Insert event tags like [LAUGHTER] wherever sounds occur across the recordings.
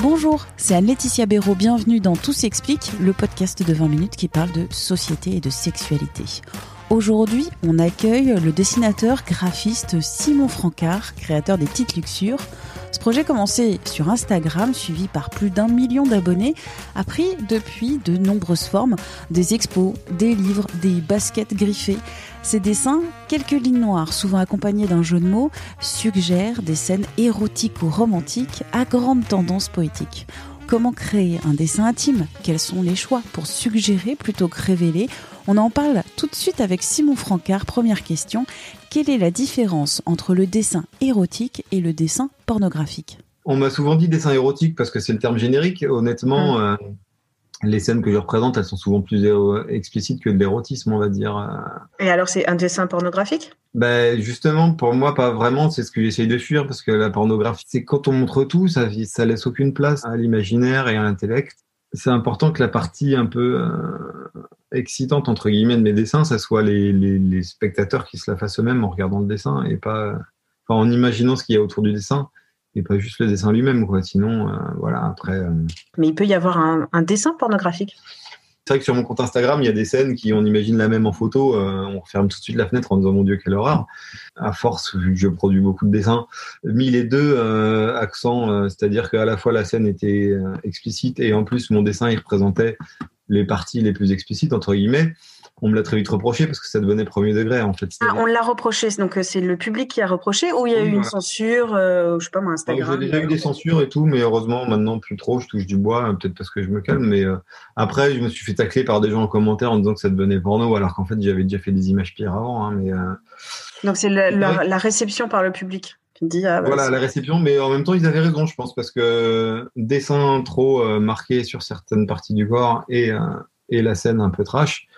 Bonjour, c'est Anne-Laetitia Béraud. Bienvenue dans Tout s'explique, le podcast de 20 minutes qui parle de société et de sexualité. Aujourd'hui, on accueille le dessinateur graphiste Simon Francard, créateur des Petites Luxures. Ce projet commencé sur Instagram, suivi par plus d'un million d'abonnés, a pris depuis de nombreuses formes, des expos, des livres, des baskets griffées. Ces dessins, quelques lignes noires, souvent accompagnées d'un jeu de mots, suggèrent des scènes érotiques ou romantiques à grande tendance poétique. Comment créer un dessin intime Quels sont les choix pour suggérer plutôt que révéler? On en parle tout de suite avec Simon Francard. Première question, quelle est la différence entre le dessin érotique et le dessin pornographique? On m'a souvent dit dessin érotique parce que c'est le terme générique. Honnêtement, euh, les scènes que je représente, elles sont souvent plus éro- explicites que de l'érotisme, on va dire. Euh, Et alors, c'est un dessin pornographique? Ben justement, pour moi, pas vraiment. C'est ce que j'essaye de fuir parce que la pornographie, c'est quand on montre tout, ça, ça laisse aucune place à l'imaginaire et à l'intellect. C'est important que la partie un peu euh, excitante entre guillemets de mes dessins, ça soit les, les, les spectateurs qui se la fassent eux-mêmes en regardant le dessin et pas, enfin, en imaginant ce qu'il y a autour du dessin et pas juste le dessin lui-même, quoi. Sinon, euh, voilà. Après. euh, Mais il peut y avoir un, un dessin pornographique. c'est vrai que sur mon compte Instagram, il y a des scènes qui, on imagine la même en photo, euh, on ferme tout de suite la fenêtre en disant mon Dieu, quelle horreur. À force, vu que je produis beaucoup de dessins, mis les deux accents, c'est-à-dire qu'à la fois la scène était explicite et en plus mon dessin il représentait les parties les plus explicites entre guillemets. On me l'a très vite reproché parce que ça devenait premier degré en fait. Ah, on l'a reproché, donc euh, c'est le public qui a reproché ou il y a Oui, eu une censure, euh, je sais pas moi, Alors, Instagram J'ai déjà eu des censures et tout, mais heureusement maintenant plus trop. Je touche du bois, euh, peut-être parce que je me calme. Mais euh, après, je me suis fait tacler par des gens en commentaire en disant que ça devenait porno, alors qu'en fait j'avais déjà fait des images pires avant. hein, mais euh, Donc c'est la, réception par le public. Tu te dis, ah, bah, voilà la réception. Mais en même temps, ils avaient raison, je pense, parce que dessin trop euh, marqué sur certaines parties du corps et euh, et la scène un peu trash.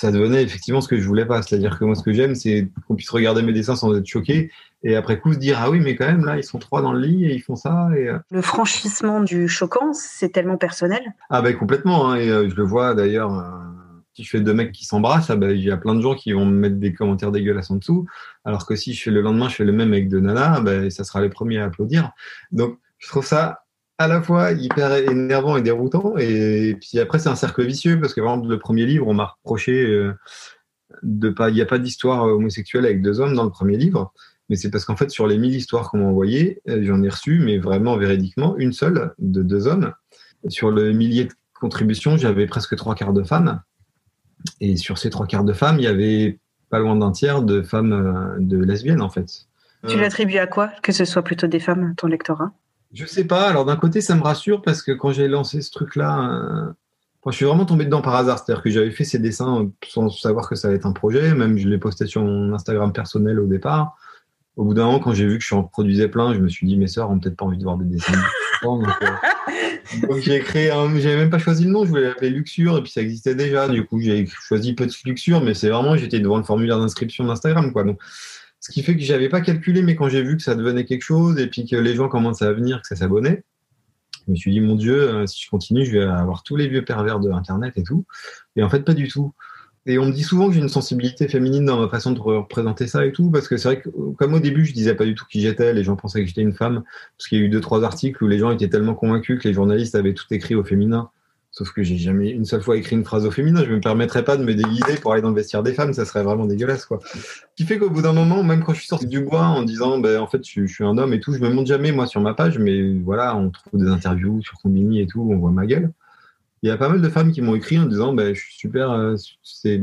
Ça devenait effectivement ce que je voulais pas. C'est-à-dire que moi, ce que j'aime, c'est qu'on puisse regarder mes dessins sans être choqué et après coup se dire ah oui, mais quand même là, ils sont trois dans le lit et ils font ça. Et, euh, le franchissement du choquant, c'est tellement personnel? Ah ben complètement, hein, et euh, je le vois d'ailleurs, euh, si je fais deux mecs qui s'embrassent, ah ben, il y a plein de gens qui vont me mettre des commentaires dégueulasses en dessous, alors que si je fais le lendemain, je fais le même avec deux nanas, ah ben, ça sera les premiers à applaudir. Donc je trouve ça à la fois hyper énervant et déroutant, et, puis après c'est un cercle vicieux, parce que par exemple le premier livre, on m'a reproché euh, de pas, il n'y a pas d'histoire homosexuelle avec deux hommes dans le premier livre, mais c'est parce qu'en fait sur les mille histoires qu'on m'a envoyées, euh, j'en ai reçu, mais vraiment véridiquement, une seule de deux hommes. Sur le millier de contributions, j'avais presque trois quarts de femmes. Et sur ces trois quarts de femmes, il y avait pas loin d'un tiers de femmes euh, de lesbiennes, en fait. Tu l'attribues à quoi Que ce soit plutôt des femmes, ton lectorat? Je sais pas. Alors, d'un côté, ça me rassure parce que quand j'ai lancé ce truc-là, euh, je suis vraiment tombé dedans par hasard. C'est-à-dire que j'avais fait ces dessins sans savoir que ça allait être un projet. Même, je l'ai posté sur mon Instagram personnel au départ. Au bout d'un moment, quand j'ai vu que je en produisais plein, je me suis dit, mes sœurs ont peut-être pas envie de voir des dessins. donc, euh, donc, j'ai créé un, j'avais même pas choisi le nom, je voulais l'appeler Luxure, et puis ça existait déjà. Du coup, j'ai choisi Petite Luxure, mais c'est vraiment, j'étais devant le formulaire d'inscription d'Instagram, quoi. Donc, ce qui fait que j'avais pas calculé, mais quand j'ai vu que ça devenait quelque chose, et puis que les gens commençaient à venir, que ça s'abonnait, je me suis dit, mon Dieu, euh, si je continue, je vais avoir tous les vieux pervers de Internet et tout. Et en fait, pas du tout. Et on me dit souvent que j'ai une sensibilité féminine dans ma façon de représenter ça et tout, parce que c'est vrai que, comme au début, je disais pas du tout qui j'étais, les gens pensaient que j'étais une femme, parce qu'il y a eu deux, trois articles où les gens étaient tellement convaincus que les journalistes avaient tout écrit au féminin. Sauf que j'ai jamais une seule fois écrit une phrase au féminin. Je me permettrais pas de me déguiser pour aller dans le vestiaire des femmes. Ça serait vraiment dégueulasse, quoi. Ce qui fait qu'au bout d'un moment, même quand je suis sorti du bois en disant, ben, en fait, je, suis un homme et tout, je me montre jamais, moi, sur ma page, mais voilà, on trouve des interviews sur Combini et tout, on voit ma gueule. Il y a pas mal de femmes qui m'ont écrit en disant, ben, je suis super, euh, c'est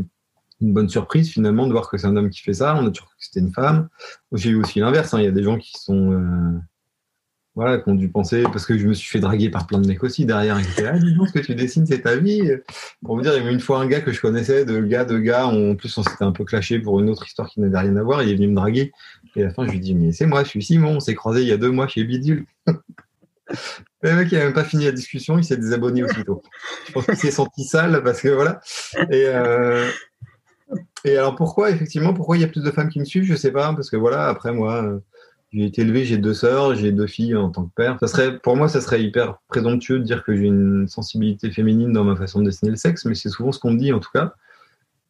une bonne surprise finalement de voir que c'est un homme qui fait ça. On a toujours cru que c'était une femme. J'ai eu aussi l'inverse. hein. Il y a des gens qui sont, euh, voilà, qui ont dû penser, parce que je me suis fait draguer par plein de mecs aussi derrière. Ils étaient, ah, dis donc, ce que tu dessines, c'est ta vie. Pour vous dire, il y avait une fois un gars que je connaissais, de gars, de gars, en plus, on s'était un peu clashé pour une autre histoire qui n'avait rien à voir. Il est venu me draguer. Et à la fin, je lui dis, mais c'est moi, je suis Simon, on s'est croisé il y a deux mois chez Bidule. [LAUGHS] Le mec, il n'a même pas fini la discussion, il s'est désabonné aussitôt. Je pense qu'il s'est senti sale parce que voilà. Et, euh, et alors pourquoi, effectivement, pourquoi il y a plus de femmes qui me suivent? Je sais pas, parce que voilà, après moi, euh, j'ai été élevé, j'ai deux sœurs, j'ai deux filles en tant que père. Ça serait, pour moi, ça serait hyper présomptueux de dire que j'ai une sensibilité féminine dans ma façon de dessiner le sexe, mais c'est souvent ce qu'on me dit en tout cas.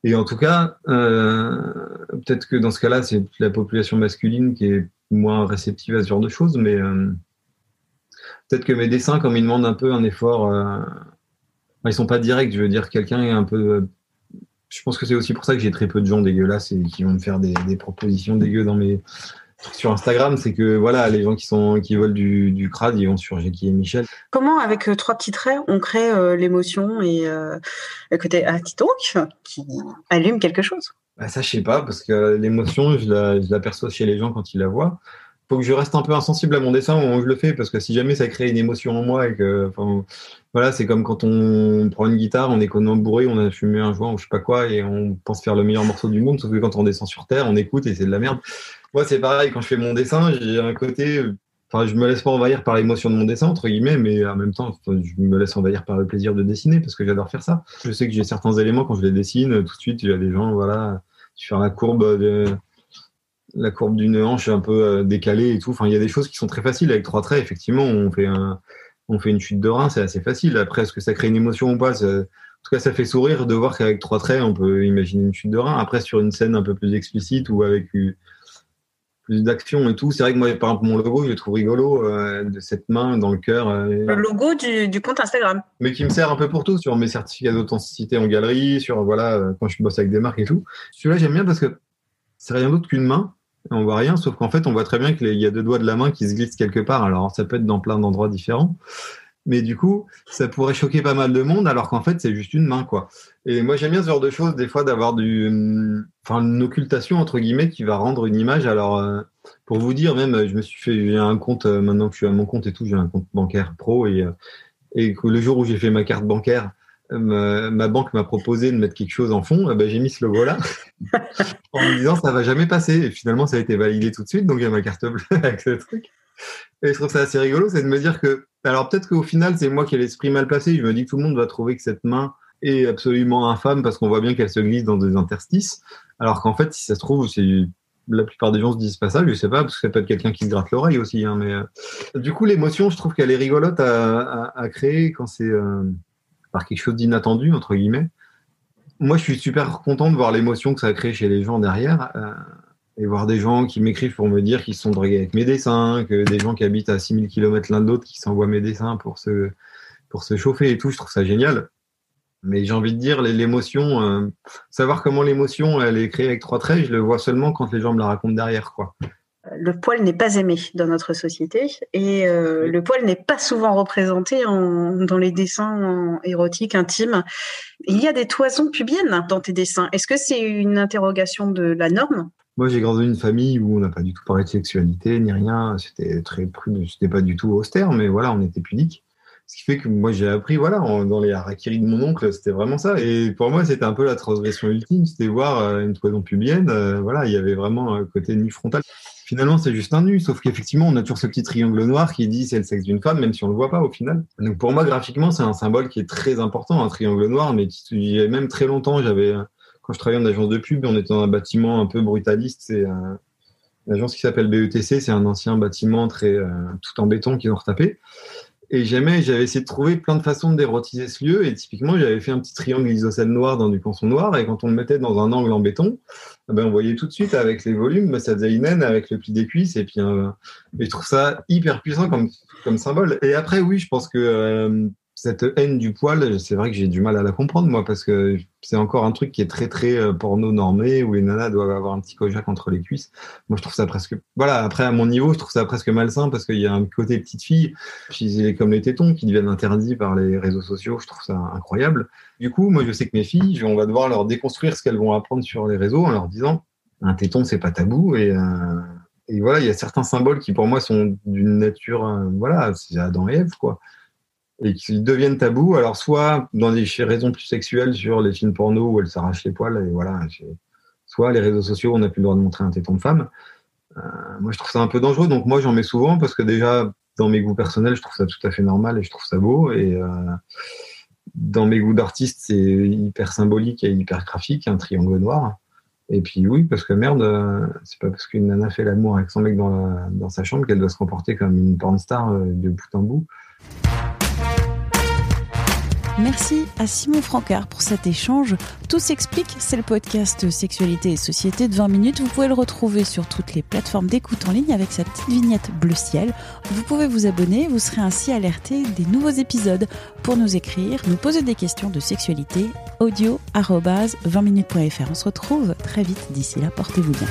Et en tout cas, euh, peut-être que dans ce cas-là, c'est la population masculine qui est moins réceptive à ce genre de choses, mais euh, peut-être que mes dessins, comme ils demandent un peu un effort, euh, ils sont pas directs. Je veux dire, quelqu'un est un peu. Je pense que c'est aussi pour ça que j'ai très peu de gens dégueulasses et qui vont me faire des, des propositions dégueu dans mes sur Instagram, c'est que voilà, les gens qui sont qui veulent du, du crade, ils vont sur Jackie et Michel. Comment, avec euh, trois petits traits, on crée euh, l'émotion et euh, le côté ah, qui allume quelque chose? Bah, Ça, je sais pas, parce que l'émotion, je la, je l'aperçois chez les gens quand ils la voient. Faut que je reste un peu insensible à mon dessin au moment où je le fais, parce que si jamais ça crée une émotion en moi et que, voilà, c'est comme quand on prend une guitare, on est complètement bourré, on a fumé un joint ou je sais pas quoi, et on pense faire le meilleur morceau du monde, sauf que quand on descend sur Terre, on écoute et c'est de la merde. Moi, c'est pareil, quand je fais mon dessin, j'ai un côté. Enfin, je me laisse pas envahir par l'émotion de mon dessin, entre guillemets, mais en même temps, je me laisse envahir par le plaisir de dessiner parce que j'adore faire ça. Je sais que j'ai certains éléments quand je les dessine, tout de suite, il y a des gens, voilà, sur la courbe de, la courbe d'une hanche un peu euh, décalée et tout. Enfin, il y a des choses qui sont très faciles avec trois traits. Effectivement, on fait un, on fait une chute de rein, c'est assez facile. Après, est-ce que ça crée une émotion ou pas En tout cas, ça fait sourire de voir qu'avec trois traits, on peut imaginer une chute de rein. Après, sur une scène un peu plus explicite ou avec plus d'action et tout. C'est vrai que moi, par exemple, mon logo, je le trouve rigolo, euh, de cette main dans le cœur. Euh, le logo du, du, compte Instagram. Mais qui me sert un peu pour tout, sur mes certificats d'authenticité en galerie, sur, voilà, euh, quand je bosse avec des marques et tout. Celui-là, j'aime bien parce que c'est rien d'autre qu'une main. On voit rien, sauf qu'en fait, on voit très bien qu'il y a deux doigts de la main qui se glissent quelque part. Alors, ça peut être dans plein d'endroits différents. Mais du coup, ça pourrait choquer pas mal de monde, alors qu'en fait, c'est juste une main, quoi. Et moi, j'aime bien ce genre de choses, des fois, d'avoir du, hum, enfin, une occultation entre guillemets qui va rendre une image. Alors, euh, pour vous dire, même, je me suis fait, j'ai un compte euh, maintenant que je suis à mon compte et tout, j'ai un compte bancaire pro et euh, et que le jour où j'ai fait ma carte bancaire, ma, banque m'a proposé de mettre quelque chose en fond, ben, j'ai mis ce logo-là [LAUGHS] en me disant ça va jamais passer. Et finalement, ça a été validé tout de suite, donc j'ai ma carte bleue [LAUGHS] avec ce truc. Et je trouve ça assez rigolo, c'est de me dire que, alors peut-être qu'au final, c'est moi qui ai l'esprit mal placé. Je me dis que tout le monde va trouver que cette main est absolument infâme parce qu'on voit bien qu'elle se glisse dans des interstices. Alors qu'en fait, si ça se trouve, c'est la plupart des gens se disent pas ça, je sais pas, parce que ça peut être quelqu'un qui se gratte l'oreille aussi. Hein, mais euh, du coup, l'émotion, je trouve qu'elle est rigolote à, créer quand c'est euh, par quelque chose d'inattendu entre guillemets. Moi, je suis super content de voir l'émotion que ça a créé chez les gens derrière. Euh, et voir des gens qui m'écrivent pour me dire qu'ils sont drogués avec mes dessins, que des gens qui habitent à 6000 km l'un de l'autre qui s'envoient mes dessins pour se, pour se chauffer et tout, je trouve ça génial. Mais j'ai envie de dire, l'émotion, euh, savoir comment l'émotion elle est créée avec trois traits, je le vois seulement quand les gens me la racontent derrière. quoi. Le poil n'est pas aimé dans notre société et euh, le poil n'est pas souvent représenté en, dans les dessins érotiques, intimes. Il y a des toisons pubiennes dans tes dessins. Est-ce que c'est une interrogation de la norme? Moi, j'ai grandi dans une famille où on n'a pas du tout parlé de sexualité ni rien. C'était très prude, c'était pas du tout austère, mais voilà, on était pudique. Ce qui fait que moi, j'ai appris, voilà, dans les harakiris de mon oncle, c'était vraiment ça. Et pour moi, c'était un peu la transgression ultime, c'était voir euh, une toison pubienne. Euh, voilà, il y avait vraiment un côté nu frontal. Finalement, c'est juste un nu, sauf qu'effectivement, on a toujours ce petit triangle noir qui dit c'est le sexe d'une femme, même si on le voit pas au final. Donc pour moi, graphiquement, c'est un symbole qui est très important, un triangle noir, mais qui, même très longtemps, j'avais quand je travaillais en agence de pub, on était dans un bâtiment un peu brutaliste. C'est une agence qui s'appelle BETC. C'est un ancien bâtiment très euh, tout en béton qu'ils ont retapé. Et j'avais essayé de trouver plein de façons d'érotiser ce lieu. Et typiquement, j'avais fait un petit triangle isocèle noir dans du canson noir. Et quand on le mettait dans un angle en béton, eh ben, on voyait tout de suite avec les volumes, ben, ça faisait une avec le pli des cuisses. Et puis, euh, je trouve ça hyper puissant comme, comme symbole. Et après, oui, je pense que euh, cette haine du poil, c'est vrai que j'ai du mal à la comprendre, moi, parce que c'est encore un truc qui est très, très euh, porno normé, où les nanas doivent avoir un petit kojak entre les cuisses. Moi, je trouve ça presque. Voilà, après, à mon niveau, je trouve ça presque malsain, parce qu'il y a un côté petite fille, puis comme les tétons qui deviennent interdits par les réseaux sociaux, je trouve ça incroyable. Du coup, moi, je sais que mes filles, on va devoir leur déconstruire ce qu'elles vont apprendre sur les réseaux en leur disant un téton, c'est pas tabou, et. Euh, et voilà, il y a certains symboles qui pour moi sont d'une nature, euh, voilà, c'est Adam et Ève, quoi. Et qui deviennent tabous. Alors, soit dans des raisons plus sexuelles sur les films porno où elle s'arrache les poils, et voilà. Soit les réseaux sociaux, on n'a plus le droit de montrer un téton de femme. Euh, moi, je trouve ça un peu dangereux. Donc, moi, j'en mets souvent parce que déjà, dans mes goûts personnels, je trouve ça tout à fait normal et je trouve ça beau. Et euh, dans mes goûts d'artiste, c'est hyper symbolique et hyper graphique, un triangle noir. Et puis oui, parce que merde, euh, c'est pas parce qu'une nana fait l'amour avec son mec dans, dans sa chambre qu'elle doit se comporter comme une porn star euh, de bout en bout. Merci à Simon Francard pour cet échange. Tout s'explique, c'est le podcast Sexualité et Société de 20 minutes. Vous pouvez le retrouver sur toutes les plateformes d'écoute en ligne avec sa petite vignette bleu ciel. Vous pouvez vous abonner, vous serez ainsi alerté des nouveaux épisodes. Pour nous écrire, nous poser des questions de sexualité, audio 20minutes.fr. On se retrouve très vite. D'ici là, portez-vous bien.